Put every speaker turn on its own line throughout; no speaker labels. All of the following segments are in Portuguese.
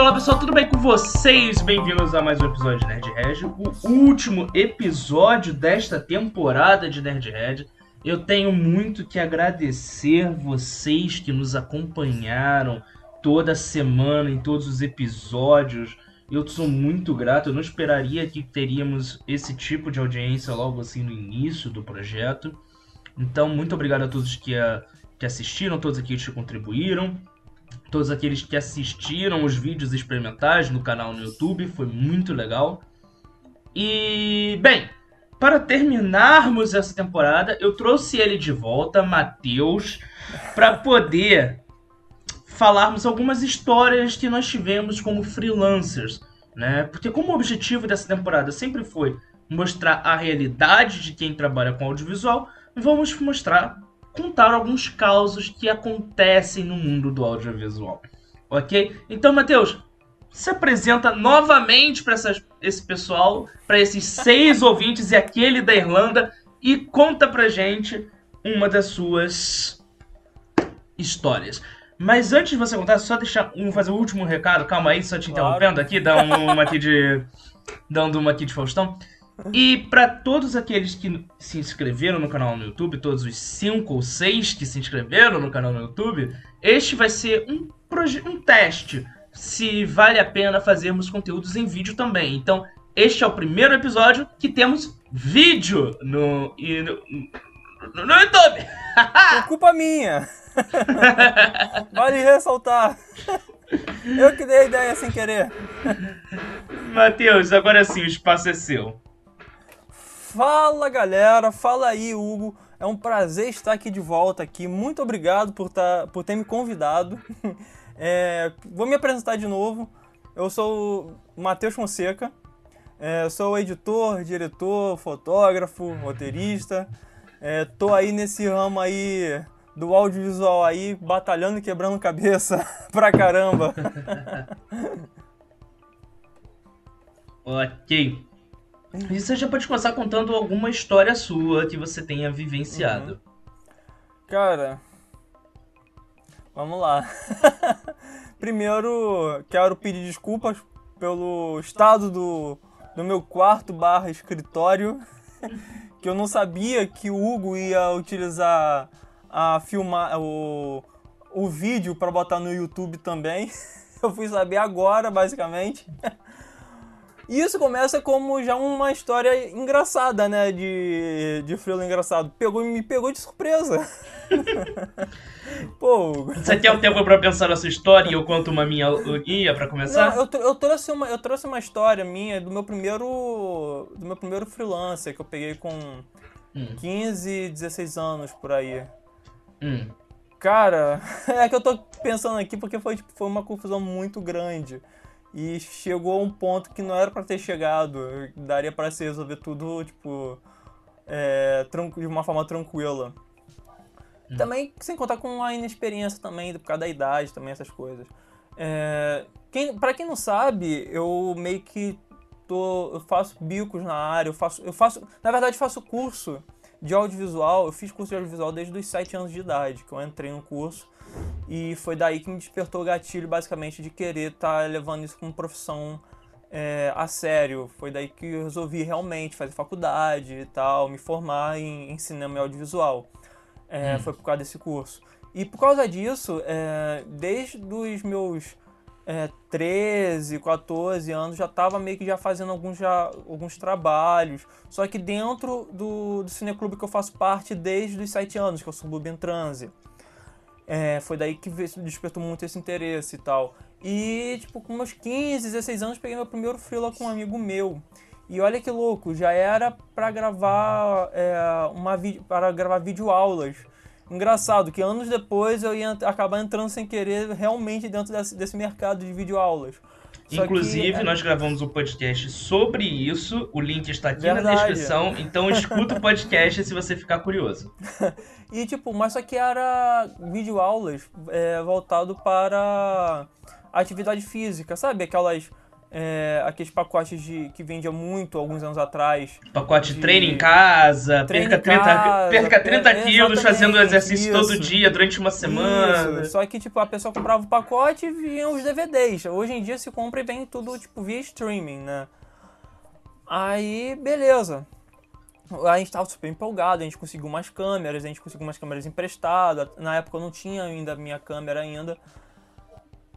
olá pessoal, tudo bem com vocês? Bem-vindos a mais um episódio de Nerd Red, o último episódio desta temporada de Nerd Red. Eu tenho muito que agradecer vocês que nos acompanharam toda semana em todos os episódios. Eu sou muito grato, eu não esperaria que teríamos esse tipo de audiência logo assim no início do projeto. Então, muito obrigado a todos que, a, que assistiram, todos aqueles que contribuíram todos aqueles que assistiram os vídeos experimentais no canal no YouTube, foi muito legal. E, bem, para terminarmos essa temporada, eu trouxe ele de volta, Matheus, para poder falarmos algumas histórias que nós tivemos como freelancers, né? Porque como objetivo dessa temporada sempre foi mostrar a realidade de quem trabalha com audiovisual, vamos mostrar contar alguns causos que acontecem no mundo do audiovisual. Ok? Então, Matheus, se apresenta novamente para esse pessoal, para esses seis ouvintes e aquele da Irlanda, e conta pra gente uma das suas histórias. Mas antes de você contar, só deixar um fazer o último recado, calma aí, só te interrompendo aqui, dando uma aqui de dando uma aqui de Faustão. E para todos aqueles que se inscreveram no canal no YouTube, todos os cinco ou seis que se inscreveram no canal no YouTube, este vai ser um, um teste se vale a pena fazermos conteúdos em vídeo também. Então, este é o primeiro episódio que temos vídeo no, no, no YouTube.
É culpa minha. vale ressaltar. Eu que dei a ideia sem querer.
Matheus, agora sim, o espaço é seu.
Fala galera, fala aí Hugo. É um prazer estar aqui de volta aqui. Muito obrigado por, tá, por ter me convidado. É, vou me apresentar de novo. Eu sou o Matheus Fonseca. É, sou editor, diretor, fotógrafo, roteirista. É, tô aí nesse ramo aí do audiovisual aí, batalhando e quebrando cabeça pra caramba.
ok. E você já pode começar contando alguma história sua que você tenha vivenciado. Uhum.
Cara, vamos lá. Primeiro, quero pedir desculpas pelo estado do, do meu quarto barra escritório, que eu não sabia que o Hugo ia utilizar a filmar o, o vídeo para botar no YouTube também. Eu fui saber agora, basicamente. E isso começa como já uma história engraçada, né? De, de frilo engraçado. Pegou, me pegou de surpresa.
Pô. Você quer um tempo pra pensar na sua história e eu conto uma minha guia pra começar?
Não, eu, eu, trouxe uma, eu trouxe uma história minha do meu primeiro. Do meu primeiro freelancer que eu peguei com hum. 15, 16 anos por aí. Hum. Cara, é que eu tô pensando aqui porque foi, tipo, foi uma confusão muito grande e chegou a um ponto que não era para ter chegado. Daria para se resolver tudo, tipo, é, de uma forma tranquila. Hum. Também, sem contar com a inexperiência também, por causa da idade, também essas coisas. É, quem, para quem não sabe, eu meio que tô, eu faço bicos na área, eu faço, eu faço, na verdade, faço curso de audiovisual. Eu fiz curso de audiovisual desde os 7 anos de idade, que eu entrei no curso. E foi daí que me despertou o gatilho, basicamente, de querer estar tá levando isso como profissão é, a sério. Foi daí que eu resolvi realmente fazer faculdade e tal, me formar em, em cinema e audiovisual. É, hum. Foi por causa desse curso. E por causa disso, é, desde os meus é, 13, 14 anos, já estava meio que já fazendo alguns, já, alguns trabalhos. Só que dentro do, do cineclube que eu faço parte desde os 7 anos, que é o Suburban Transe. É, foi daí que despertou muito esse interesse e tal. E, tipo, com meus 15, 16 anos, peguei meu primeiro freela com um amigo meu. E olha que louco, já era para gravar é, uma para gravar vídeo aulas. Engraçado que anos depois eu ia acabar entrando sem querer realmente dentro desse, desse mercado de vídeo aulas.
Inclusive, que, é... nós gravamos um podcast sobre isso. O link está aqui Verdade. na descrição. Então escuta o podcast se você ficar curioso.
e tipo, mas só que era vídeo aulas é, voltado para atividade física, sabe? Aquelas é, aqueles pacotes de, que vendia muito alguns anos atrás.
Pacote de treino em casa, treino perca 30, casa, perca 30 per... quilos fazendo exercício isso. todo dia durante uma semana.
Isso. Só que, tipo, a pessoa comprava o pacote e vinha os DVDs. Hoje em dia se compra e vem tudo, tipo, via streaming, né? Aí, beleza. A gente tava super empolgado, a gente conseguiu umas câmeras, a gente conseguiu umas câmeras emprestadas. Na época eu não tinha ainda minha câmera ainda.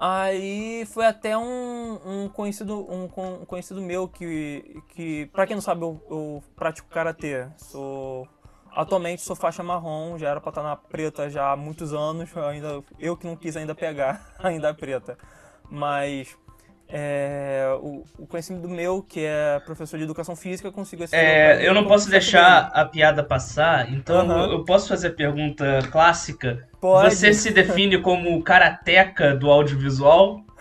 Aí foi até um, um conhecido um, um, conhecido meu que, que para quem não sabe, eu, eu pratico karatê. Sou atualmente sou faixa marrom, já era para estar na preta já há muitos anos, ainda eu que não quis ainda pegar ainda preta. Mas é, o, o, conhecimento meu, que é professor de educação física, conseguiu esse.
É, eu não posso deixar a piada passar, então uhum. eu, posso fazer a pergunta clássica. Pode. Você se define como karateca do audiovisual?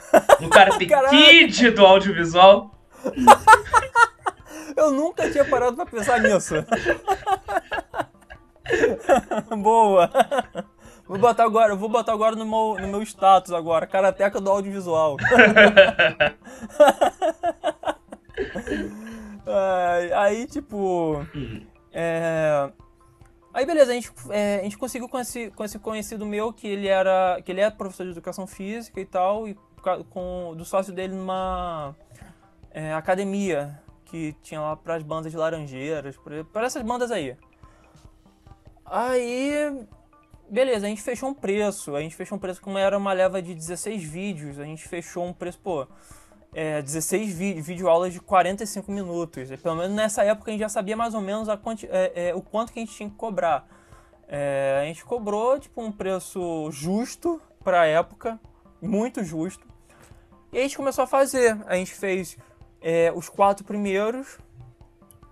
No Karate Kid do audiovisual?
eu nunca tinha parado pra pensar nisso. Boa! Vou botar agora, vou botar agora no meu, no meu status agora, karateca do audiovisual. aí, tipo. É... Aí beleza, a gente, é, a gente conseguiu com esse, com esse conhecido meu que ele era. que ele é professor de educação física e tal, e com do sócio dele numa é, academia que tinha lá para as bandas de laranjeiras, para essas bandas aí. Aí beleza, a gente fechou um preço. A gente fechou um preço como era uma leva de 16 vídeos. A gente fechou um preço, pô, é, 16 vídeos, vídeo aulas de 45 minutos. E, pelo menos nessa época a gente já sabia mais ou menos quanti, é, é, o quanto que a gente tinha que cobrar. É, a gente cobrou tipo um preço justo para a época, muito justo. E a gente começou a fazer. A gente fez é, os quatro primeiros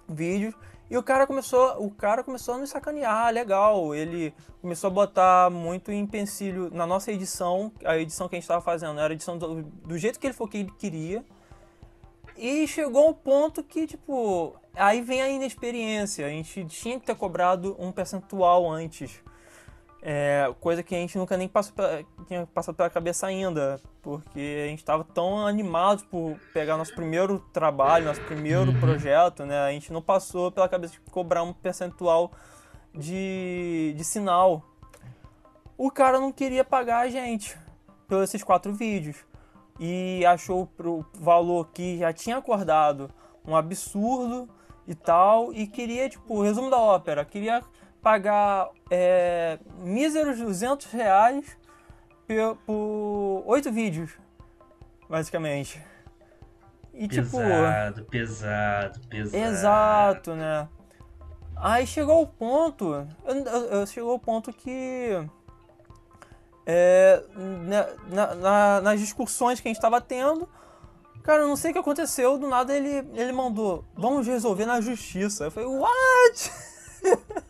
vídeos. E o cara começou, o cara começou a nos sacanear, legal. Ele começou a botar muito empecilho na nossa edição, a edição que a gente estava fazendo, era a edição do, do, jeito que ele falou que ele queria. E chegou ao ponto que, tipo, aí vem a inexperiência. A gente tinha que ter cobrado um percentual antes. É, coisa que a gente nunca nem passou pela, tinha passado pela cabeça ainda, porque a gente estava tão animado por pegar nosso primeiro trabalho, nosso primeiro uhum. projeto, né? A gente não passou pela cabeça de cobrar um percentual de, de sinal. O cara não queria pagar a gente pelos esses quatro vídeos e achou pro valor que já tinha acordado um absurdo e tal e queria tipo resumo da ópera queria pagar é, míseros 200 reais por oito vídeos, basicamente.
E tipo, pesado, tipo. Pesado, pesado,
Exato, né? Aí chegou o ponto. Eu, eu, eu chegou o ponto que. É, na, na, nas discussões que a gente estava tendo, cara, eu não sei o que aconteceu, do nada ele, ele mandou, vamos resolver na justiça. Eu falei, what?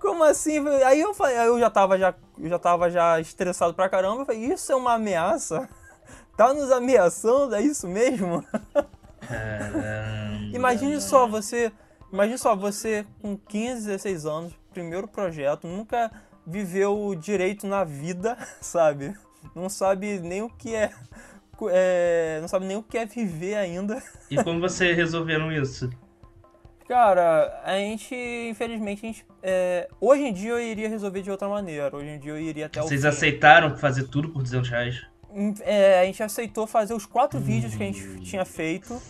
Como assim? Aí eu falei, eu já tava já, eu já tava já estressado pra caramba. Eu falei, isso é uma ameaça? Tá nos ameaçando? É isso mesmo? Imagine só você, imagine só você com 15, 16 anos, primeiro projeto, nunca viveu direito na vida, sabe? Não sabe nem o que é, é não sabe nem o que é viver ainda.
E como você resolveram isso?
Cara, a gente, infelizmente, a gente, é, hoje em dia eu iria resolver de outra maneira. Hoje em dia eu iria até
Vocês aceitaram fazer tudo por 200 reais?
Hum, é, a gente aceitou fazer os quatro hum. vídeos que a gente tinha feito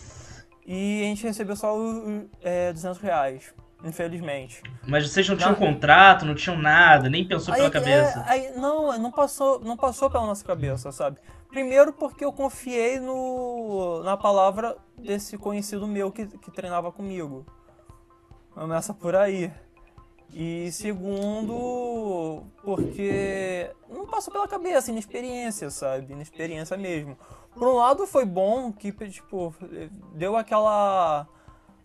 e a gente recebeu só os é, 200 reais, infelizmente.
Mas vocês não tinham não, contrato, não tinham nada, nem pensou aí, pela cabeça?
É, aí, não, não passou, não passou pela nossa cabeça, sabe? Primeiro porque eu confiei no, na palavra desse conhecido meu que, que treinava comigo. Começa por aí. E segundo, porque não passou pela cabeça, inexperiência, sabe? Inexperiência mesmo. Por um lado foi bom que, tipo, deu aquela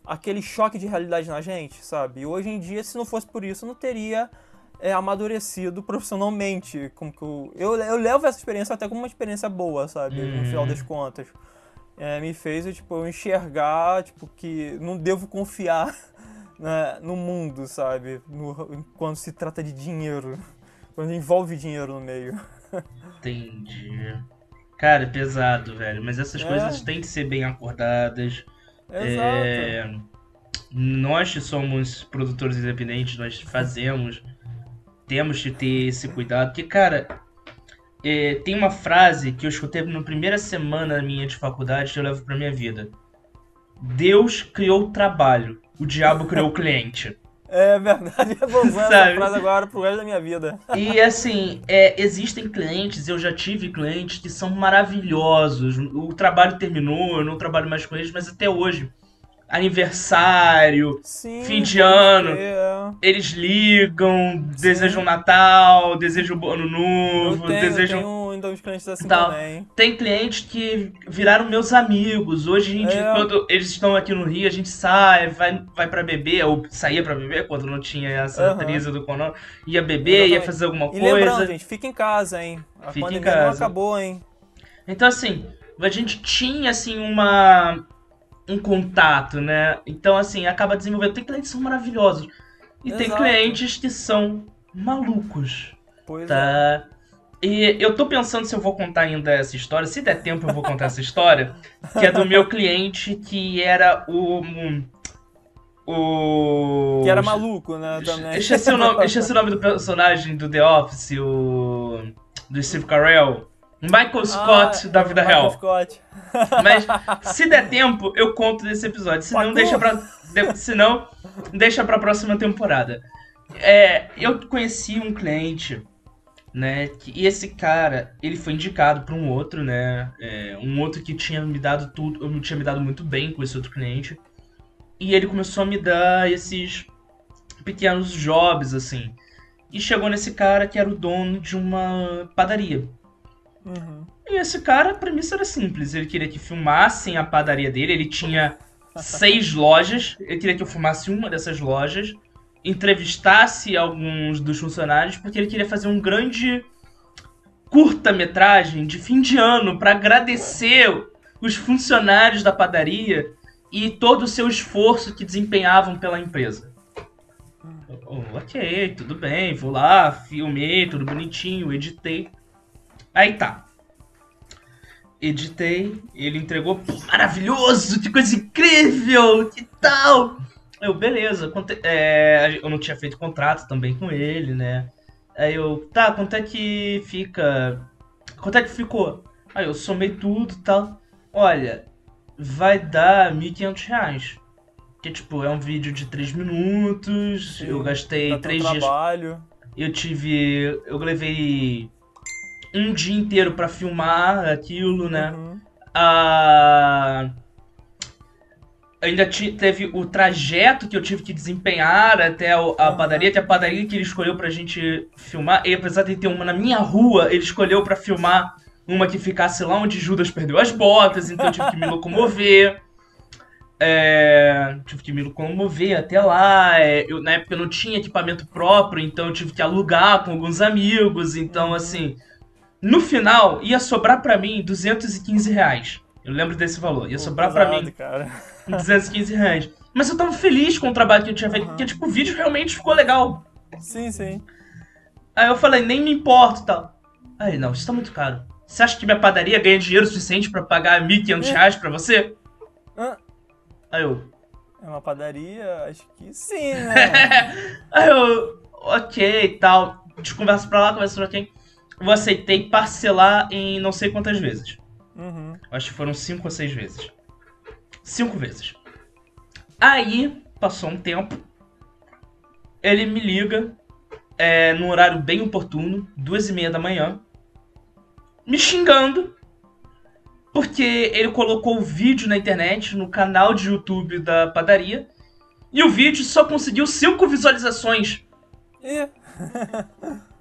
aquele choque de realidade na gente, sabe? E hoje em dia, se não fosse por isso, eu não teria é, amadurecido profissionalmente. Como que eu, eu, eu, levo essa experiência até como uma experiência boa, sabe? Uhum. No final das contas. É, me fez tipo, eu enxergar tipo, que não devo confiar né, no mundo, sabe? No, quando se trata de dinheiro. Quando envolve dinheiro no meio.
Entendi. Cara, pesado, velho. Mas essas é. coisas têm que ser bem acordadas.
Exato. É...
Nós que somos produtores independentes, nós fazemos. Temos que ter esse cuidado. Porque, cara, é, tem uma frase que eu escutei na primeira semana minha de faculdade que eu levo pra minha vida. Deus criou o trabalho, o diabo criou o cliente.
É verdade, eu vou usar essa frase agora pro resto da minha vida.
E assim, é, existem clientes, eu já tive clientes que são maravilhosos. O trabalho terminou, eu não trabalho mais com eles, mas até hoje aniversário, Sim, fim de ano. É. Eles ligam, Sim. desejam Natal, desejam ano novo,
tenho,
desejam.
Ainda uns clientes assim tal. também.
Tem clientes que viraram meus amigos. Hoje, a gente, é. quando eles estão aqui no Rio, a gente sai, vai, vai pra beber, ou saía pra beber quando não tinha essa uhum. do Conan. Ia beber, Exatamente. ia fazer alguma e coisa.
Lembrando, gente, fica em casa, hein? A fica em casa. não acabou, hein?
Então, assim, a gente tinha, assim, uma um contato, né? Então, assim, acaba desenvolvendo. Tem clientes que são maravilhosos. E Exato. tem clientes que são malucos.
Pois
tá? É. E eu tô pensando se eu vou contar ainda essa história. Se der tempo, eu vou contar essa história. Que é do meu cliente que era o. O.
Que era maluco, né? Também.
Esqueci o nome, esqueci o nome do personagem do The Office, o. Do Steve Carell. Michael Scott ah, da vida Michael real. Scott. Mas se der tempo, eu conto desse episódio. Se não, deixa pra. Se não, deixa pra próxima temporada. É, eu conheci um cliente, né? Que, e esse cara, ele foi indicado para um outro, né? É, um outro que tinha me dado tudo. Eu tinha me dado muito bem com esse outro cliente. E ele começou a me dar esses pequenos jobs, assim. E chegou nesse cara que era o dono de uma padaria.
Uhum.
E esse cara, a premissa era simples. Ele queria que filmassem a padaria dele. Ele tinha seis lojas. Ele queria que eu filmasse uma dessas lojas. Entrevistasse alguns dos funcionários. Porque ele queria fazer um grande curta-metragem de fim de ano para agradecer os funcionários da padaria e todo o seu esforço que desempenhavam pela empresa. Oh, ok, tudo bem, vou lá, filmei, tudo bonitinho, editei. Aí tá. Editei, ele entregou, maravilhoso, que coisa incrível, que tal? Eu, beleza, é, eu não tinha feito contrato também com ele, né? Aí eu, tá, quanto é que fica? Quanto é que ficou? Aí eu somei tudo e tal. Olha, vai dar 1.500 reais. Que, tipo, é um vídeo de 3 minutos, Sim, eu gastei 3 dias...
trabalho.
Eu tive... Eu levei um dia inteiro para filmar aquilo, né? Uhum. Ah, ainda teve o trajeto que eu tive que desempenhar até a, padaria, até a padaria que ele escolheu pra gente filmar. E apesar de ter uma na minha rua, ele escolheu para filmar uma que ficasse lá onde Judas perdeu as botas, então eu tive que me locomover. É, tive que me locomover até lá. É, eu, na época eu não tinha equipamento próprio, então eu tive que alugar com alguns amigos. Então, uhum. assim, no final, ia sobrar para mim 215 reais. Eu lembro desse valor. Ia Pô, sobrar para mim
cara.
215 reais. Mas eu tava feliz com o trabalho que eu tinha feito, uhum. porque, tipo, o vídeo realmente ficou legal.
Sim, sim.
Aí eu falei, nem me importo e tal. Aí, não, isso tá muito caro. Você acha que minha padaria ganha dinheiro suficiente para pagar 1.500 é. reais pra você?
Ah.
Aí eu...
É uma padaria? Acho que sim, né?
Aí eu... Ok e tal. A gente conversa pra lá, conversa pra quem eu aceitei parcelar em não sei quantas vezes.
Uhum.
Acho que foram cinco ou seis vezes. Cinco vezes. Aí, passou um tempo. Ele me liga é, num horário bem oportuno, duas e meia da manhã, me xingando porque ele colocou o vídeo na internet, no canal de YouTube da padaria, e o vídeo só conseguiu cinco visualizações.
É.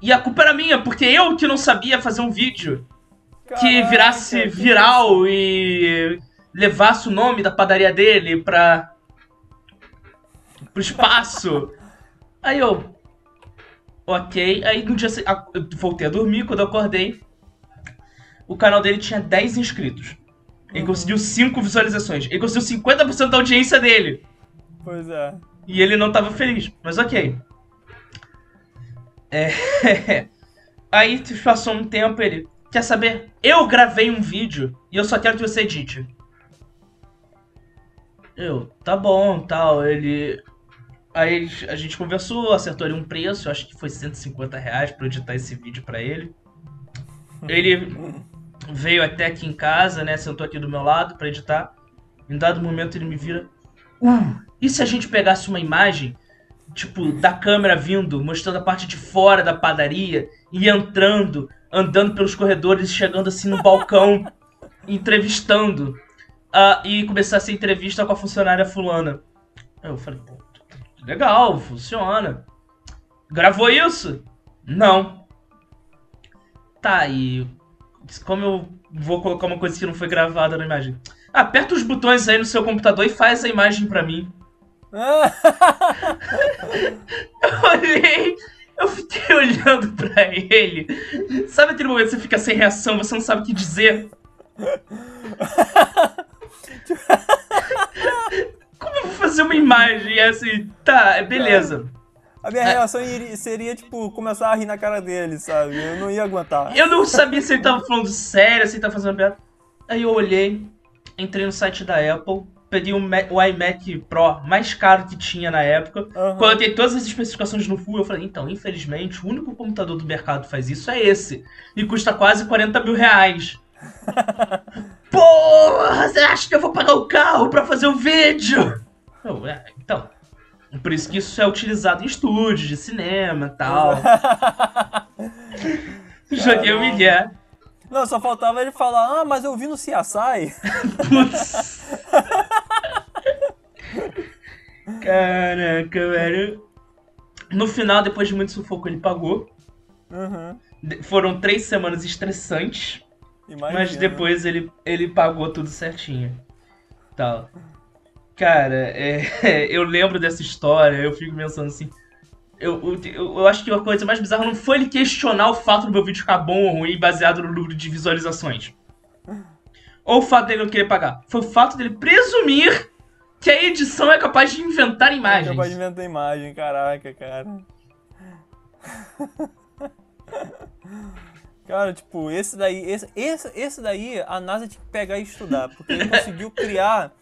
E a culpa era minha, porque eu que não sabia fazer um vídeo que virasse viral e levasse o nome da padaria dele pra. pro espaço. Aí eu. Ok. Aí no dia eu voltei a dormir, quando eu acordei. O canal dele tinha 10 inscritos. Ele uhum. conseguiu 5 visualizações. Ele conseguiu 50% da audiência dele.
Pois é.
E ele não tava feliz. Mas ok. É... Aí passou um tempo ele. Quer saber? Eu gravei um vídeo e eu só quero que você edite. Eu, tá bom, tal. Ele. Aí a gente conversou, acertou ali um preço, acho que foi 150 reais pra editar esse vídeo para ele. Ele veio até aqui em casa, né? Sentou aqui do meu lado para editar. Em dado momento ele me vira. Uh, e se a gente pegasse uma imagem, tipo, da câmera vindo, mostrando a parte de fora da padaria e entrando, andando pelos corredores, chegando assim no balcão, entrevistando. Uh, e começasse a entrevista com a funcionária fulana. Aí eu falei, pô, legal, funciona. Gravou isso? Não. Tá, e como eu vou colocar uma coisa que não foi gravada na imagem? Aperta os botões aí no seu computador e faz a imagem pra mim. eu olhei, eu fiquei olhando pra ele. Sabe aquele momento que você fica sem reação, você não sabe o que dizer? Como eu vou fazer uma imagem e assim, tá, beleza.
A minha reação iria, seria, tipo, começar a rir na cara dele, sabe? Eu não ia aguentar.
Eu não sabia se ele tava falando sério, se ele tava fazendo piada. Aí eu olhei, entrei no site da Apple, peguei o, Mac, o iMac Pro mais caro que tinha na época. Uhum. Coloquei todas as especificações no full. Eu falei, então, infelizmente, o único computador do mercado que faz isso é esse. E custa quase 40 mil reais. Porra, você acha que eu vou pagar o carro pra fazer o vídeo? Eu, é, então. Por isso que isso é utilizado em estúdios de cinema e tal. Joguei o Miguel.
Não, só faltava ele falar, ah, mas eu vi no CSI. Putz.
Caraca, velho. No final, depois de muito sufoco, ele pagou.
Uhum.
Foram três semanas estressantes. Imagina. Mas depois ele, ele pagou tudo certinho. Tal. Cara, é, eu lembro dessa história, eu fico pensando assim. Eu, eu, eu, acho que a coisa mais bizarra não foi ele questionar o fato do meu vídeo ficar bom ou ruim baseado no número de visualizações. Ou o fato dele não querer pagar. Foi o fato dele presumir que a edição é capaz de inventar imagens. É
capaz de inventar imagem, caraca, cara. Cara, tipo, esse daí, esse, esse, esse daí a NASA tinha que pegar e estudar, porque ele conseguiu criar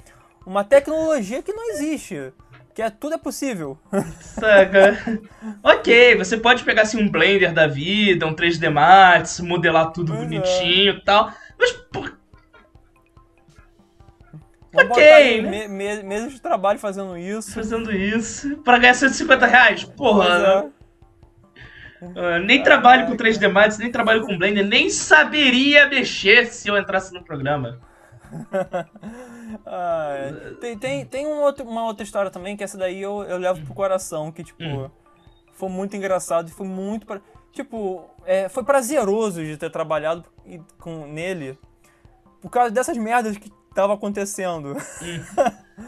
uma tecnologia que não existe. Que é tudo é possível.
Saca? ok, você pode pegar assim um Blender da vida, um 3D Max, modelar tudo pois bonitinho e é. tal. Mas.
Vamos ok, né? me, meses de trabalho fazendo isso.
Fazendo isso. Pra ganhar 150 reais? Porra. Uh, nem trabalho com 3D Max, nem trabalho com Blender, nem saberia mexer se eu entrasse no programa.
ah. Tem, tem, tem um outro, uma outra história também, que essa daí eu, eu levo pro coração, que, tipo, hum. foi muito engraçado e foi muito. Pra... Tipo, é, foi prazeroso de ter trabalhado com, nele por causa dessas merdas que tava acontecendo. Hum.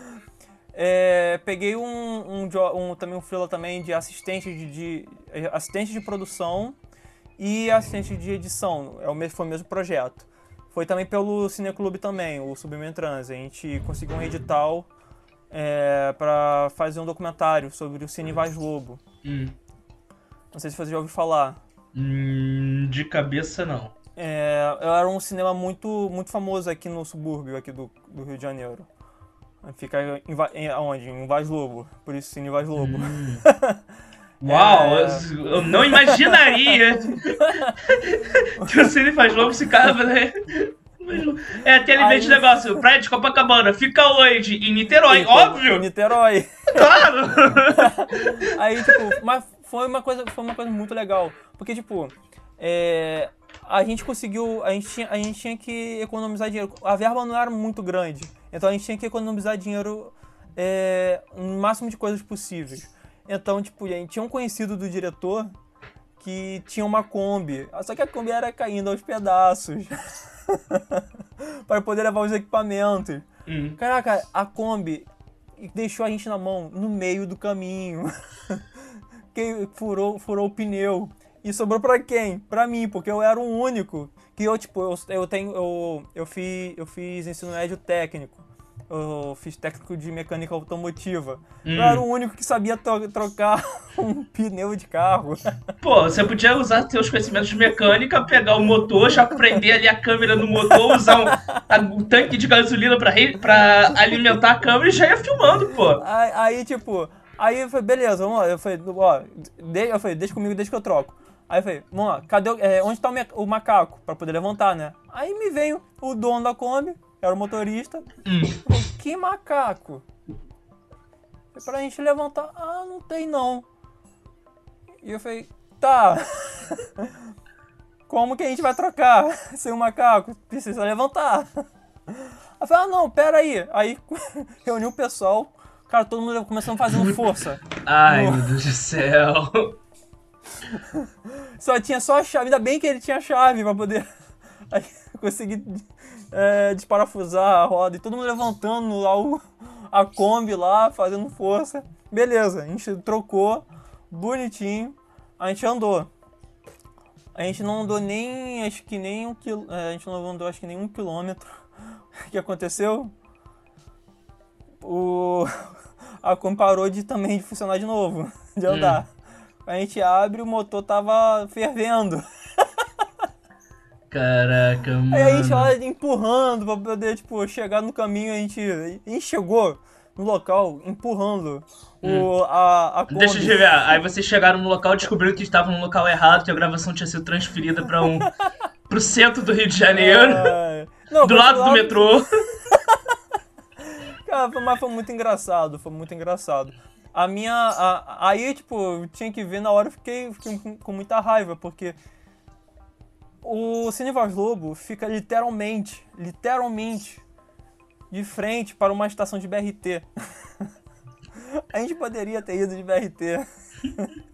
é, peguei um, um, um, também um freela também de assistente de, de, assistente de produção e assistente de edição. É o mesmo, foi o mesmo projeto. Foi também pelo Cineclube também, o Submen Trans. A gente conseguiu um edital é, para fazer um documentário sobre o Cine Vaz Lobo.
Hum.
Não sei se você já ouviu falar.
Hum, de cabeça não.
É, era um cinema muito, muito famoso aqui no subúrbio aqui do, do Rio de Janeiro. Fica em, em, onde? Em Vaz Lobo. Por isso Cine Vaz Lobo. Hum.
Uau, é... eu não imaginaria que o Cine Faz Lobo ficava, né? É aquele Aí... mesmo negócio, Praia de Copacabana, fica onde? Em Niterói, óbvio! Em
Niterói.
Claro!
Aí, tipo, mas foi uma coisa, foi uma coisa muito legal. Porque, tipo, é, a gente conseguiu. A gente, tinha, a gente tinha que economizar dinheiro. A verba não era muito grande. Então a gente tinha que economizar dinheiro é, no máximo de coisas possíveis. Então, tipo, gente tinha um conhecido do diretor que tinha uma Kombi. Só que a Kombi era caindo aos pedaços. para poder levar os equipamentos.
Hum.
Caraca, a Kombi deixou a gente na mão no meio do caminho. quem furou, furou o pneu. E sobrou para quem? Para mim, porque eu era o único que eu tipo, eu, eu tenho eu, eu fiz eu fiz ensino médio técnico. Eu fiz técnico de mecânica automotiva. Hum. Eu era o único que sabia trocar um pneu de carro.
Pô, você podia usar seus conhecimentos de mecânica, pegar o motor, já prender ali a câmera no motor, usar um, a, um tanque de gasolina pra, pra alimentar a câmera e já ia filmando, pô.
Aí, aí tipo, aí eu falei, beleza, vamos lá. Eu falei, ó, de, eu falei, deixa comigo, deixa que eu troco. Aí eu falei, vamos lá, cadê é, onde tá o, o macaco? Pra poder levantar, né? Aí me veio o dono da Kombi, era o motorista. Hum. Falei, que macaco? Foi pra gente levantar. Ah, não tem não. E eu falei, tá. Como que a gente vai trocar sem o macaco? Precisa levantar. Aí eu falei, ah não, pera aí. Aí reuni o pessoal. Cara, todo mundo começando fazendo força.
Ai, no... meu Deus do céu.
Só tinha só a chave. Ainda bem que ele tinha a chave pra poder Aí consegui é, desparafusar a roda e todo mundo levantando lá o, a Kombi lá, fazendo força. Beleza, a gente trocou, bonitinho, a gente andou. A gente não andou nem, acho que nem um quil... É, a gente não andou acho que nem um quilômetro. O que aconteceu? O... A Kombi parou de também de funcionar de novo, de andar. Hum. A gente abre, o motor tava fervendo.
Caraca, mano.
Aí a gente lá empurrando pra poder, tipo, chegar no caminho, a gente, a gente chegou no local empurrando hum. o, a, a.
Deixa eu ver, aí vocês chegaram no local, descobriram que estavam no local errado, que a gravação tinha sido transferida pra um... pro centro do Rio de Janeiro. É... Não, do lado, lado do metrô.
Cara, mas foi muito engraçado, foi muito engraçado. A minha. A, aí, tipo, tinha que ver na hora, eu fiquei, fiquei com muita raiva, porque o Cine Voz Lobo fica literalmente, literalmente, de frente para uma estação de BRT. A gente poderia ter ido de BRT.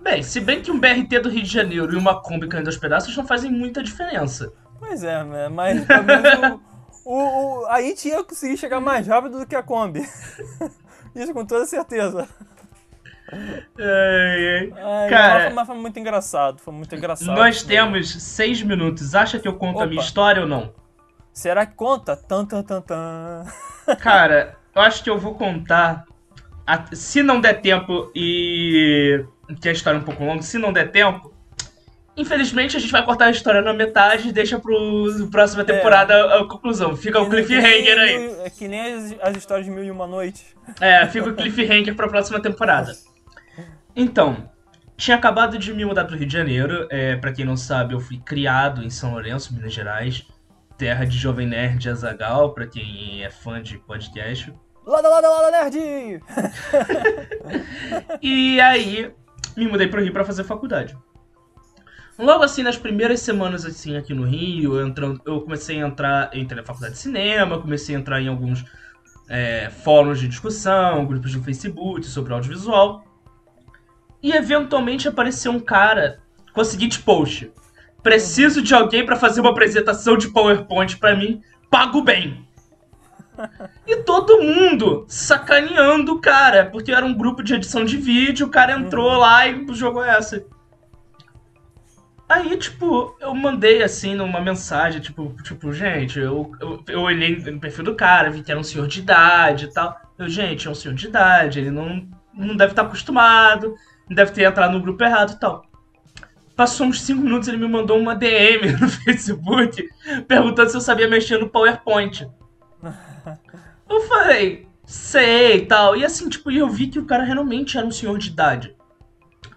Bem, se bem que um BRT do Rio de Janeiro e uma Kombi caindo aos pedaços não fazem muita diferença.
Pois é, né? mas pelo menos o, o, o, a gente ia conseguir chegar mais rápido do que a Kombi. Isso com toda certeza.
Ai, ai. Cara,
mas foi muito engraçado, foi muito engraçado.
Nós temos seis minutos. Acha que eu conto Opa. a minha história ou não?
Será que conta? Tan, tan, tan, tan.
Cara, eu acho que eu vou contar. A... Se não der tempo e. Que a história é um pouco longa, se não der tempo. Infelizmente, a gente vai cortar a história na metade e deixa pro próxima temporada é. a, conclusão. Fica o cliffhanger aí.
É que nem as, as histórias de Mil e Uma Noite.
É, fica o cliffhanger pra próxima temporada. Então, tinha acabado de me mudar para o Rio de Janeiro. É, para quem não sabe, eu fui criado em São Lourenço, Minas Gerais, terra de Jovem Nerd Azagal, para quem é fã de podcast.
Lada, lada, lada, nerd!
e aí, me mudei para o Rio para fazer faculdade. Logo assim, nas primeiras semanas assim aqui no Rio, eu, entrando, eu comecei a entrar, entrei na faculdade de cinema, comecei a entrar em alguns é, fóruns de discussão, grupos no Facebook sobre audiovisual. E eventualmente apareceu um cara com o seguinte post: Preciso de alguém para fazer uma apresentação de PowerPoint para mim, pago bem. E todo mundo sacaneando o cara, porque era um grupo de edição de vídeo, o cara entrou uhum. lá e jogou essa. Aí, tipo, eu mandei assim numa mensagem, tipo, tipo, gente, eu, eu, eu olhei no perfil do cara, vi que era um senhor de idade e tal. Eu, gente, é um senhor de idade, ele não, não deve estar acostumado, deve ter entrado no grupo errado e tal. Passou uns 5 minutos, ele me mandou uma DM no Facebook perguntando se eu sabia mexer no PowerPoint. Eu falei, sei e tal. E assim, tipo, eu vi que o cara realmente era um senhor de idade.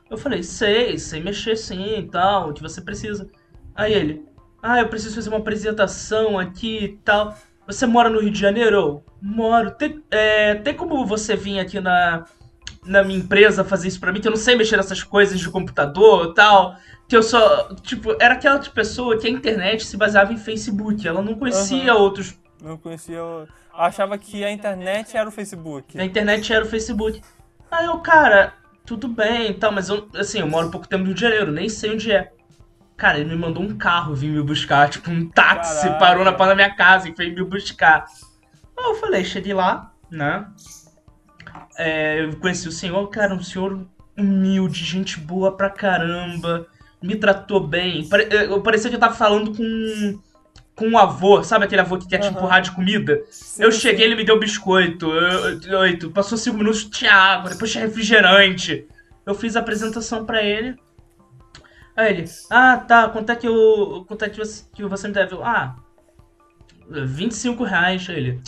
Eu falei, sei, sei mexer sim e tal, o que você precisa. Aí ele, ah, eu preciso fazer uma apresentação aqui e tal. Você mora no Rio de Janeiro? Moro. Tem, é, tem como você vir aqui na, na minha empresa fazer isso pra mim, que eu não sei mexer nessas coisas de computador e tal. Que eu só. Tipo, era aquela pessoa que a internet se baseava em Facebook. Ela não conhecia uhum. outros.
Não conhecia. Achava que a internet era o Facebook.
A internet era o Facebook. Aí eu, cara, tudo bem e tal, mas eu, assim, eu moro um pouco tempo no Rio de Janeiro, nem sei onde é. Cara, ele me mandou um carro vir me buscar, tipo, um táxi, Caraca. parou na porta da minha casa e veio me buscar. Aí eu falei, cheguei lá, né? É, eu conheci o senhor, cara, um senhor humilde, gente boa pra caramba, me tratou bem. Pare, eu parecia que eu tava falando com com um avô, sabe aquele avô que quer te empurrar de comida? Sim, eu cheguei, sim. ele me deu biscoito, oito, passou cinco minutos, tinha água, depois tinha refrigerante. Eu fiz a apresentação para ele. Aí ele, ah, tá, quanto é que, eu, quanto é que, você, que você me deve? Ah, 25 reais. Aí ele,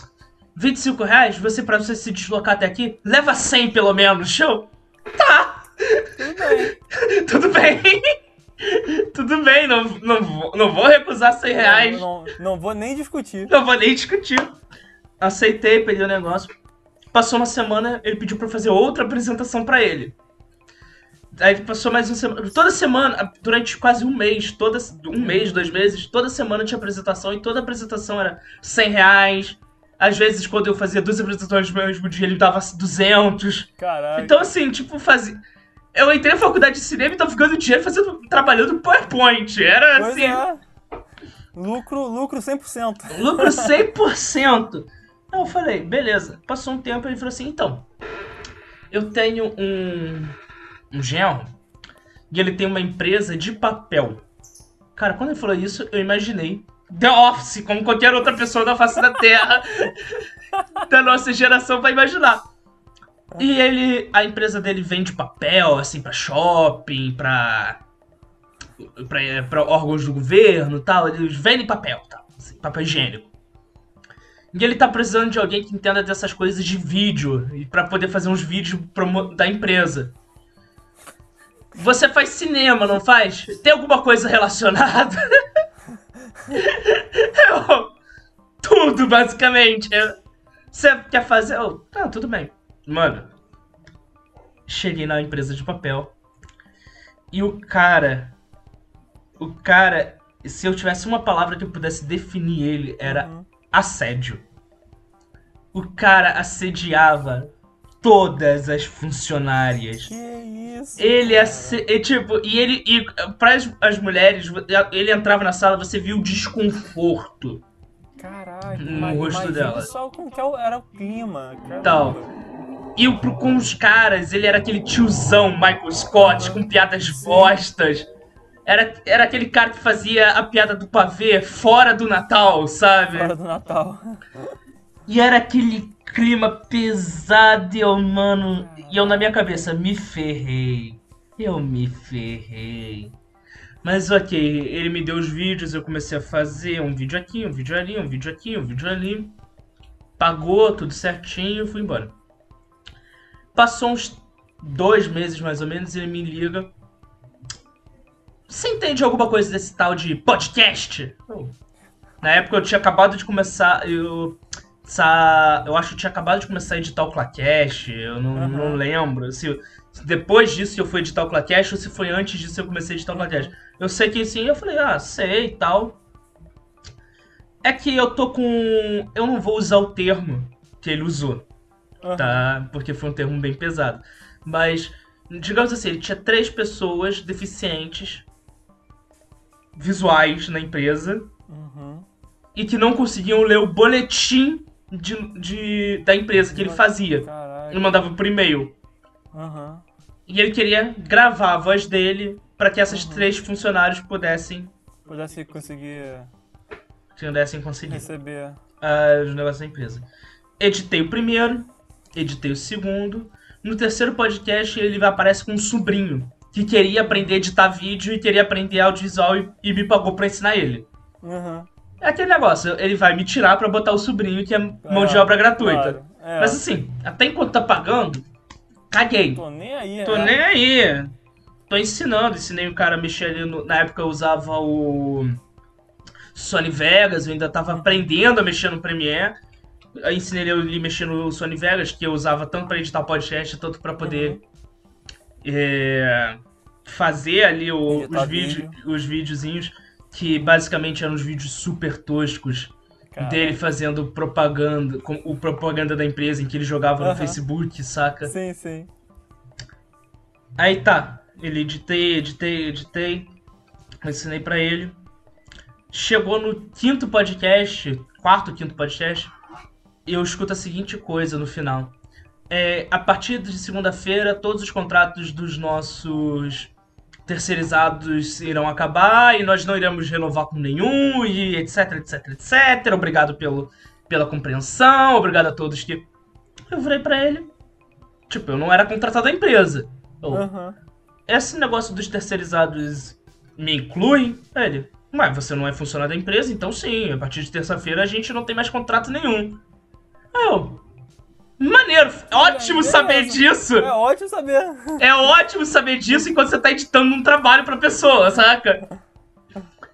25 reais? Você, pra você se deslocar até aqui, leva 100 pelo menos, show? Tá! Tudo bem. Tudo bem. Tudo bem, não, não, vou, não vou recusar 100 reais.
Não, não, não, vou nem discutir.
Não vou nem discutir. Aceitei, peguei o negócio. Passou uma semana, ele pediu pra fazer outra apresentação para ele. Aí passou mais uma semana. Toda semana, durante quase um mês, toda, um mês, dois meses, toda semana tinha apresentação e toda apresentação era 100 reais. Às vezes, quando eu fazia duas apresentações no mesmo dia, ele dava 200.
Caraca.
Então, assim, tipo, fazia. Eu entrei na faculdade de cinema e tava ficando dinheiro fazendo, trabalhando PowerPoint. Era
pois
assim.
É. Lucro, lucro 100%.
Lucro 100%. Então eu falei, beleza. Passou um tempo e ele falou assim: então, eu tenho um, um genro e ele tem uma empresa de papel. Cara, quando ele falou isso, eu imaginei The Office, como qualquer outra pessoa da face da Terra da nossa geração vai imaginar. E ele, a empresa dele vende papel, assim, para shopping, para para órgãos do governo tal. Eles vendem papel, tal, assim, papel higiênico. E ele tá precisando de alguém que entenda dessas coisas de vídeo, e para poder fazer uns vídeos da empresa. Você faz cinema, não faz? Tem alguma coisa relacionada? Eu, tudo, basicamente. Você quer fazer? Oh, tá, tudo bem. Mano, cheguei na empresa de papel e o cara. O cara, se eu tivesse uma palavra que eu pudesse definir ele, era uhum. assédio. O cara assediava todas as funcionárias.
Que isso?
Ele é tipo, e ele e para as mulheres, ele entrava na sala, você viu o desconforto.
Caralho,
no rosto dela.
Só como que é era o clima,
Tal. E o, com os caras, ele era aquele tiozão Michael Scott, com piadas postas. Era, era aquele cara que fazia a piada do pavê fora do Natal, sabe?
Fora do Natal.
E era aquele clima pesado, eu, mano. E eu na minha cabeça, me ferrei. Eu me ferrei. Mas ok, ele me deu os vídeos, eu comecei a fazer um vídeo aqui, um vídeo ali, um vídeo aqui, um vídeo ali. Pagou tudo certinho, fui embora. Passou uns dois meses mais ou menos, ele me liga. Você entende alguma coisa desse tal de podcast? Na época eu tinha acabado de começar. Eu, eu acho que tinha acabado de começar a editar o Clacast. Eu não, uhum. não lembro. Se, depois disso eu fui editar o Clacast ou se foi antes disso eu comecei a editar o Clacast. Eu sei que sim, eu falei, ah, sei e tal. É que eu tô com. Eu não vou usar o termo que ele usou uhum. tá? Porque foi um termo bem pesado. Mas, digamos assim, ele tinha três pessoas deficientes visuais na empresa
uhum.
e que não conseguiam ler o boletim de, de da empresa que ele fazia. Ele mandava por e-mail.
Uhum.
E ele queria gravar a voz dele para que essas uhum. três funcionários pudessem.
Pudessem conseguir.
Pudessem conseguir.
Receber.
Uh, os negócios da empresa. Editei o primeiro, editei o segundo. No terceiro podcast, ele aparece com um sobrinho que queria aprender a editar vídeo e queria aprender audiovisual e, e me pagou pra ensinar ele.
Uhum.
É aquele negócio, ele vai me tirar pra botar o sobrinho, que é mão é, de obra gratuita. Claro. É. Mas assim, até enquanto tá pagando, caguei.
Tô nem aí,
Tô
né?
nem aí. Tô ensinando, ensinei o cara a mexer ali. No, na época eu usava o Sony Vegas, eu ainda tava aprendendo a mexer no Premiere eu ensinei ele a mexer no Sony Vegas, que eu usava tanto para editar podcast, tanto para poder uhum. é, fazer ali o, os, vídeo, os videozinhos, que basicamente eram os vídeos super toscos dele fazendo propaganda, com o propaganda da empresa em que ele jogava uhum. no Facebook, saca?
Sim, sim.
Aí tá, ele editei, editei, editei, ensinei para ele. Chegou no quinto podcast, quarto, quinto podcast, eu escuto a seguinte coisa no final. É, a partir de segunda-feira, todos os contratos dos nossos terceirizados irão acabar e nós não iremos renovar com nenhum, e etc, etc, etc. Obrigado pelo, pela compreensão, obrigado a todos que. Eu virei pra ele. Tipo, eu não era contratado da empresa. Eu, uhum. Esse negócio dos terceirizados me inclui? Ele, mas você não é funcionário da empresa, então sim, a partir de terça-feira a gente não tem mais contrato nenhum. Aí eu, Maneiro, ótimo saber disso.
É ótimo saber.
É ótimo saber disso enquanto você tá editando um trabalho pra pessoa, saca?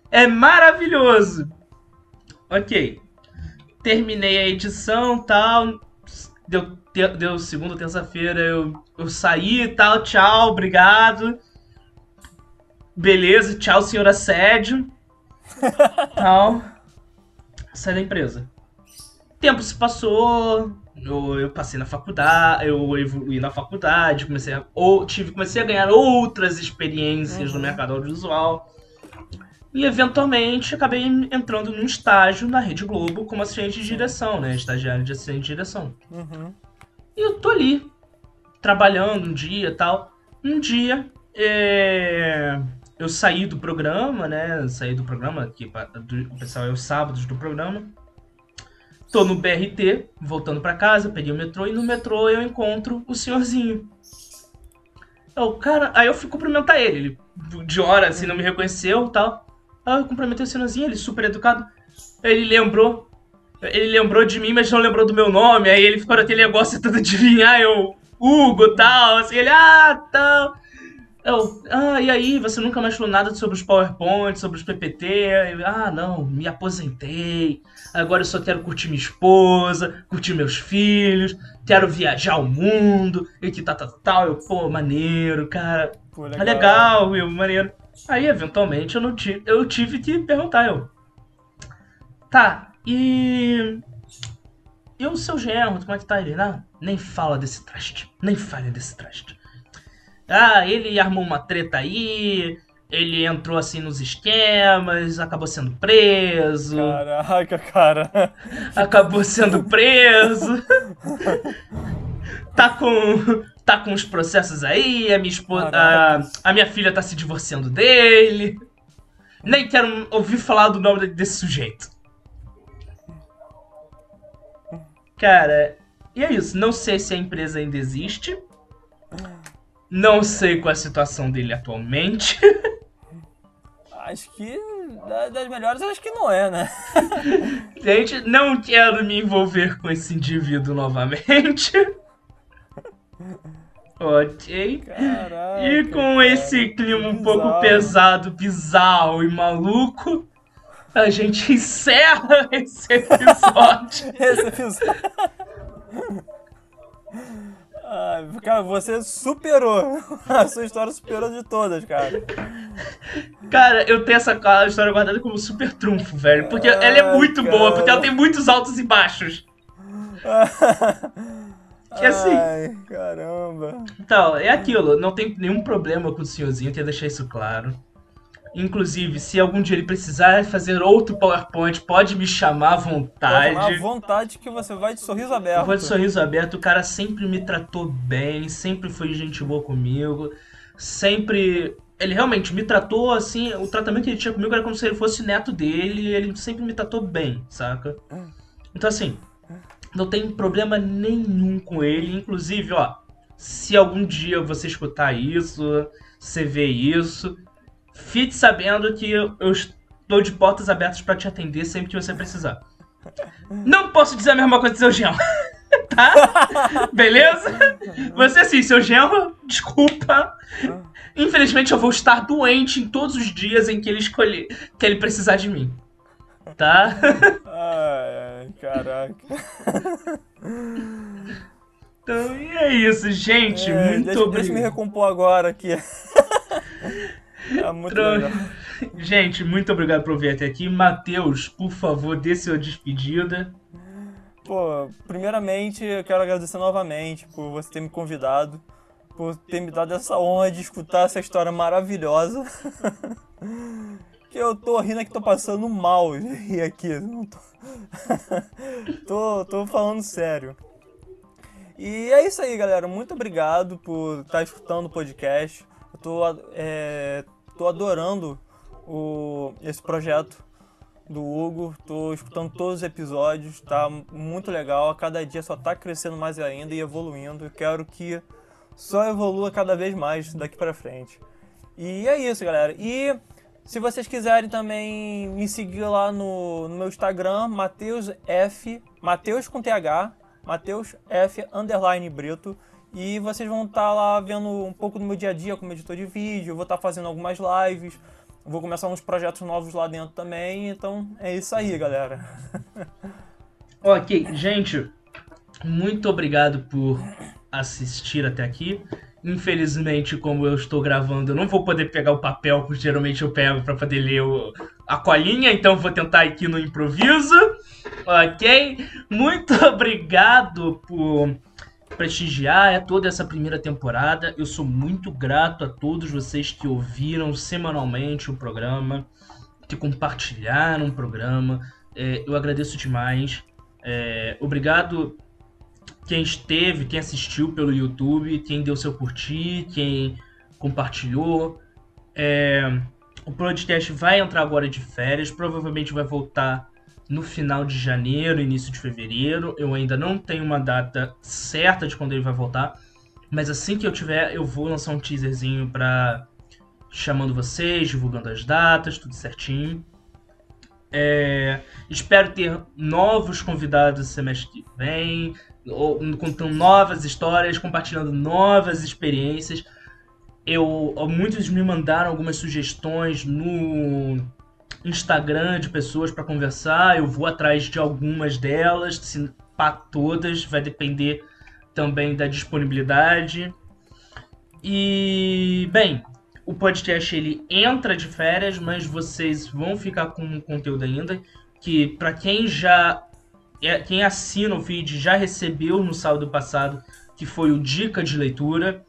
É maravilhoso. Ok. Terminei a edição tal. Deu, deu segunda, terça-feira, eu, eu saí e tal. Tchau, obrigado. Beleza, tchau, senhor assédio. tal. Saí da empresa. Tempo se passou, eu, eu, passei na faculdade, eu evolui na faculdade, comecei a, ou, tive, comecei a ganhar outras experiências uhum. no mercado audiovisual. E eventualmente acabei entrando num estágio na Rede Globo como assistente de direção, né? Estagiário de assistente de direção. Uhum. E eu tô ali, trabalhando um dia e tal. Um dia, é... eu saí do programa, né? Saí do programa, que o pessoal é os sábados do programa. Tô no BRT, voltando para casa, peguei o metrô e no metrô eu encontro o senhorzinho. o cara, aí eu fui cumprimentar ele, ele de hora assim não me reconheceu, tal. Aí eu cumprimentei o senhorzinho, ele super educado. Ele lembrou, ele lembrou de mim, mas não lembrou do meu nome. Aí ele ficou naquele negócio tentando adivinhar, eu Hugo, tal, assim, ele ah, tal. Eu, ah, e aí, você nunca mais falou nada sobre os PowerPoint, sobre os PPT? Eu, ah, não, me aposentei. Agora eu só quero curtir minha esposa, curtir meus filhos, quero viajar o mundo, e que tal, tal, tal. Eu, pô, maneiro, cara. Pô, legal. É legal, Will, maneiro. Aí, eventualmente, eu, não tive, eu tive que perguntar, eu. Tá, e. E o seu genro, como é que tá ele? Não, nem fala desse traste. Nem fale desse traste. Ah, ele armou uma treta aí, ele entrou assim nos esquemas, acabou sendo preso.
Caraca, cara.
Acabou sendo preso. tá com tá com os processos aí, a minha esposa, a, a, minha filha tá se divorciando dele. Nem quero ouvir falar do nome desse sujeito. Cara, e é isso. Não sei se a empresa ainda existe. Não sei qual é a situação dele atualmente.
Acho que das melhores, acho que não é, né?
Gente, não quero me envolver com esse indivíduo novamente. ok. Caraca, e com cara, esse clima um bizarro. pouco pesado, bizarro e maluco, a gente encerra esse episódio.
esse episódio. Ah, cara, você superou. A sua história superou de todas, cara.
Cara, eu tenho essa história guardada como super trunfo, velho. Porque ah, ela é muito cara. boa, porque ela tem muitos altos e baixos.
que assim. Ai, caramba.
Então, é aquilo. Não tem nenhum problema com o senhorzinho, quero deixar isso claro. Inclusive, se algum dia ele precisar fazer outro PowerPoint, pode me chamar à vontade.
à vontade que você vai de sorriso aberto. Eu
vou de sorriso aberto. O cara sempre me tratou bem, sempre foi gente boa comigo. Sempre. Ele realmente me tratou assim. O tratamento que ele tinha comigo era como se ele fosse neto dele. E ele sempre me tratou bem, saca? Então, assim, não tem problema nenhum com ele. Inclusive, ó, se algum dia você escutar isso, você ver isso Fique sabendo que eu estou de portas abertas para te atender sempre que você precisar. Não posso dizer a mesma coisa do seu genro. tá? Beleza? Você sim, seu genro, desculpa. Infelizmente eu vou estar doente em todos os dias em que ele escolher que ele precisar de mim. Tá?
Ai, ai, caraca.
Então, e é isso, gente. É, muito
deixa,
obrigado.
Deixa eu me recompor agora aqui. É muito legal.
Gente, muito obrigado por vir até aqui. Matheus, por favor, dê sua despedida.
Pô, primeiramente, eu quero agradecer novamente por você ter me convidado, por ter me dado essa honra de escutar essa história maravilhosa. que eu tô rindo aqui, tô passando mal de rir aqui. Não tô... tô, tô falando sério. E é isso aí, galera. Muito obrigado por estar escutando o podcast. Eu tô, é, tô adorando o, esse projeto do Hugo, tô escutando todos os episódios, tá muito legal, a cada dia só tá crescendo mais ainda e evoluindo. Eu quero que só evolua cada vez mais daqui para frente. E é isso, galera. E se vocês quiserem também me seguir lá no, no meu Instagram, Mateus F, Mateus com TH, Mateus F underline Brito. E vocês vão estar tá lá vendo um pouco do meu dia a dia como editor de vídeo, vou estar tá fazendo algumas lives, Vou começar uns projetos novos lá dentro também, então é isso aí, galera.
ok, gente, muito obrigado por assistir até aqui. Infelizmente, como eu estou gravando, eu não vou poder pegar o papel que geralmente eu pego para poder ler o, a colinha, então vou tentar aqui no improviso. Ok? Muito obrigado por prestigiar é toda essa primeira temporada. Eu sou muito grato a todos vocês que ouviram semanalmente o programa, que compartilharam o programa. É, eu agradeço demais. É, obrigado quem esteve, quem assistiu pelo YouTube, quem deu seu curtir, quem compartilhou. É, o podcast vai entrar agora de férias, provavelmente vai voltar no final de janeiro, início de fevereiro. Eu ainda não tenho uma data certa de quando ele vai voltar, mas assim que eu tiver, eu vou lançar um teaserzinho para chamando vocês, divulgando as datas, tudo certinho. É, espero ter novos convidados semestre que vem, contando novas histórias, compartilhando novas experiências. Eu, muitos me mandaram algumas sugestões no Instagram de pessoas para conversar. Eu vou atrás de algumas delas, se pá todas, vai depender também da disponibilidade. E bem, o podcast ele entra de férias, mas vocês vão ficar com conteúdo ainda que para quem já é, quem assina o feed já recebeu no sábado passado, que foi o dica de leitura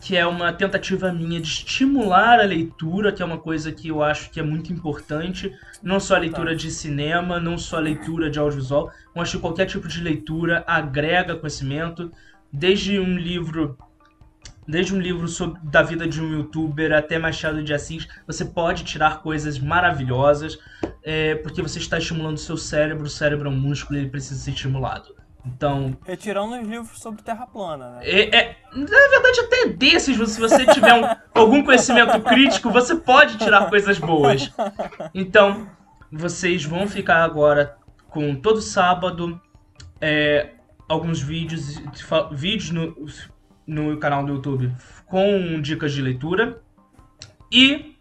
que é uma tentativa minha de estimular a leitura, que é uma coisa que eu acho que é muito importante, não só a leitura de cinema, não só a leitura de audiovisual, eu acho que qualquer tipo de leitura agrega conhecimento, desde um livro desde um livro sobre, da vida de um youtuber até Machado de Assis, você pode tirar coisas maravilhosas, é, porque você está estimulando o seu cérebro, o cérebro é um músculo ele precisa ser estimulado. Então.
Retirando os livros sobre Terra plana, né?
É, é, na verdade, até desses, se você tiver um, algum conhecimento crítico, você pode tirar coisas boas. Então, vocês vão ficar agora com todo sábado é, alguns vídeos, vídeos no, no canal do YouTube com dicas de leitura. E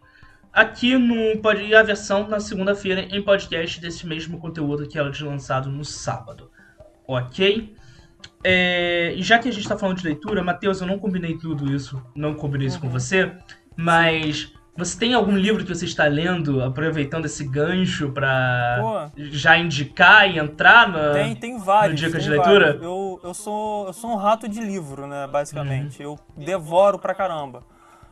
aqui no pode a versão na segunda-feira em podcast desse mesmo conteúdo que é lançado no sábado ok. É, e já que a gente está falando de leitura, Matheus, eu não combinei tudo isso, não combinei isso com uhum. você, mas você tem algum livro que você está lendo, aproveitando esse gancho para já indicar e entrar na,
tem, tem vários,
no Dicas de Leitura?
Eu, eu, sou, eu sou um rato de livro, né, basicamente. Uhum. Eu devoro pra caramba.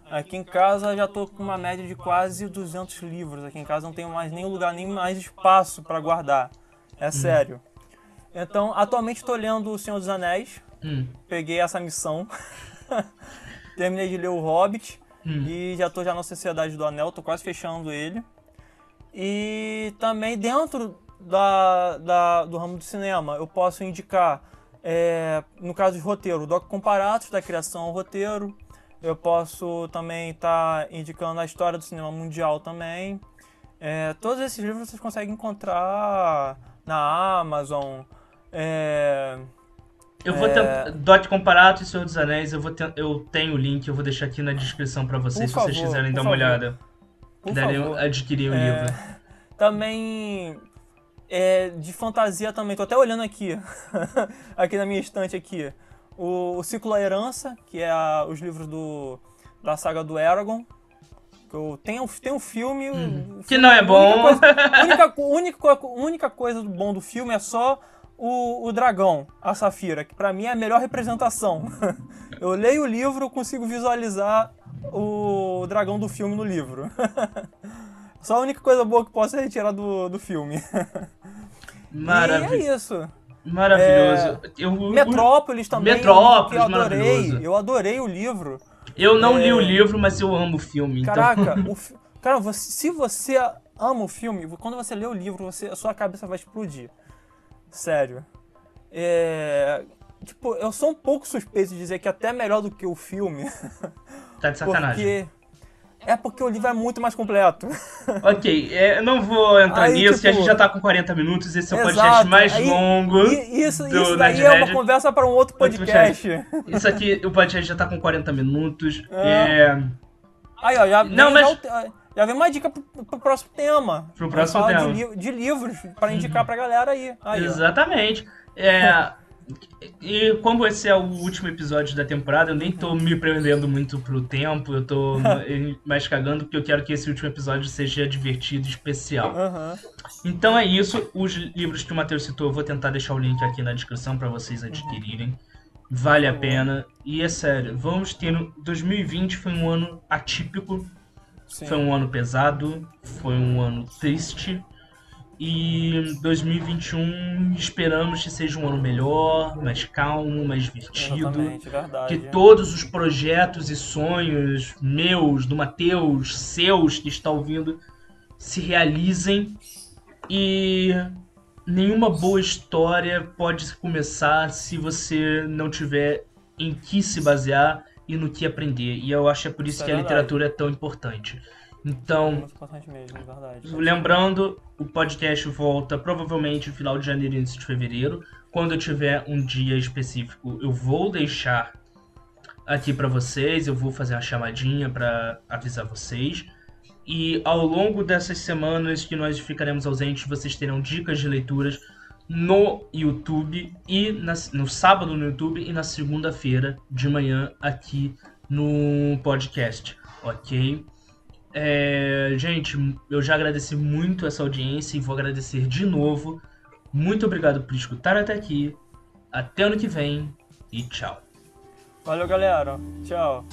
Aqui em casa já tô com uma média de quase 200 livros. Aqui em casa não tenho mais nem lugar, nem mais espaço para guardar. É uhum. sério. Então, atualmente estou lendo O Senhor dos Anéis. Hum. Peguei essa missão. Terminei de ler O Hobbit. Hum. E já estou já na Sociedade do Anel, estou quase fechando ele. E também dentro da, da, do ramo do cinema, eu posso indicar, é, no caso de roteiro, Doc Comparatos, da criação ao roteiro. Eu posso também estar tá indicando a história do cinema mundial também. É, todos esses livros vocês conseguem encontrar na Amazon, é...
Eu vou é... Dot Comparato e Senhor dos Anéis, eu, vou ter... eu tenho o link, eu vou deixar aqui na descrição para vocês, por se favor, vocês quiserem dar uma favor. olhada. Quiserem adquirir o é... livro.
Também é, de fantasia também, tô até olhando aqui, aqui na minha estante aqui. O, o Ciclo da Herança, que é a, os livros do, da saga do Aragorn. Tem um, tem um filme. Hum,
que não é bom.
Única coisa, única, única, única coisa bom do filme é só o, o dragão, a Safira, que para mim é a melhor representação. Eu leio o livro, consigo visualizar o dragão do filme no livro. Só a única coisa boa que posso é retirar do, do filme.
Maravilhoso.
E é isso.
Maravilhoso.
É... Eu, Metrópolis também.
Metrópolis,
eu adorei. Eu adorei o livro.
Eu não é... li o livro, mas eu amo o filme.
Então. Caraca, o fi... cara, você, se você ama o filme, quando você lê o livro, você, a sua cabeça vai explodir. Sério. É... Tipo, eu sou um pouco suspeito de dizer que é até melhor do que o filme.
Tá de sacanagem.
Porque é porque o livro é muito mais completo.
Ok, é, eu não vou entrar aí, nisso, tipo, que a gente já tá com 40 minutos, esse é o podcast mais aí, longo.
Isso, do isso daí é uma conversa para um outro podcast.
Isso aqui, o podcast já tá com 40 minutos. É. é...
Aí, ó, já, não, mas... já, já vem uma dica pro, pro próximo tema.
Pro próximo tema.
De, de livros, para indicar uhum. pra galera aí. aí
Exatamente. É. E como esse é o último episódio da temporada, eu nem tô me prendendo muito pro tempo, eu tô mais cagando porque eu quero que esse último episódio seja divertido e especial.
Uhum.
Então é isso, os livros que o Matheus citou, eu vou tentar deixar o link aqui na descrição para vocês adquirirem. Vale a pena. E é sério, vamos ter. 2020 foi um ano atípico, Sim. foi um ano pesado, foi um ano triste. E 2021 esperamos que seja um ano melhor, mais calmo, mais divertido.
verdade.
Que todos os projetos e sonhos meus, do Matheus, seus que está ouvindo, se realizem. E nenhuma boa história pode começar se você não tiver em que se basear e no que aprender. E eu acho que é por isso, isso que é a literatura é tão importante. Então,
mesmo,
lembrando, o podcast volta provavelmente no final de janeiro e início de fevereiro. Quando eu tiver um dia específico, eu vou deixar aqui para vocês, eu vou fazer uma chamadinha para avisar vocês. E ao longo dessas semanas que nós ficaremos ausentes, vocês terão dicas de leituras no YouTube e na, no sábado no YouTube e na segunda-feira de manhã aqui no podcast, ok? É, gente, eu já agradeci muito essa audiência e vou agradecer de novo. Muito obrigado por escutar até aqui. Até ano que vem e tchau.
Valeu, galera. Tchau.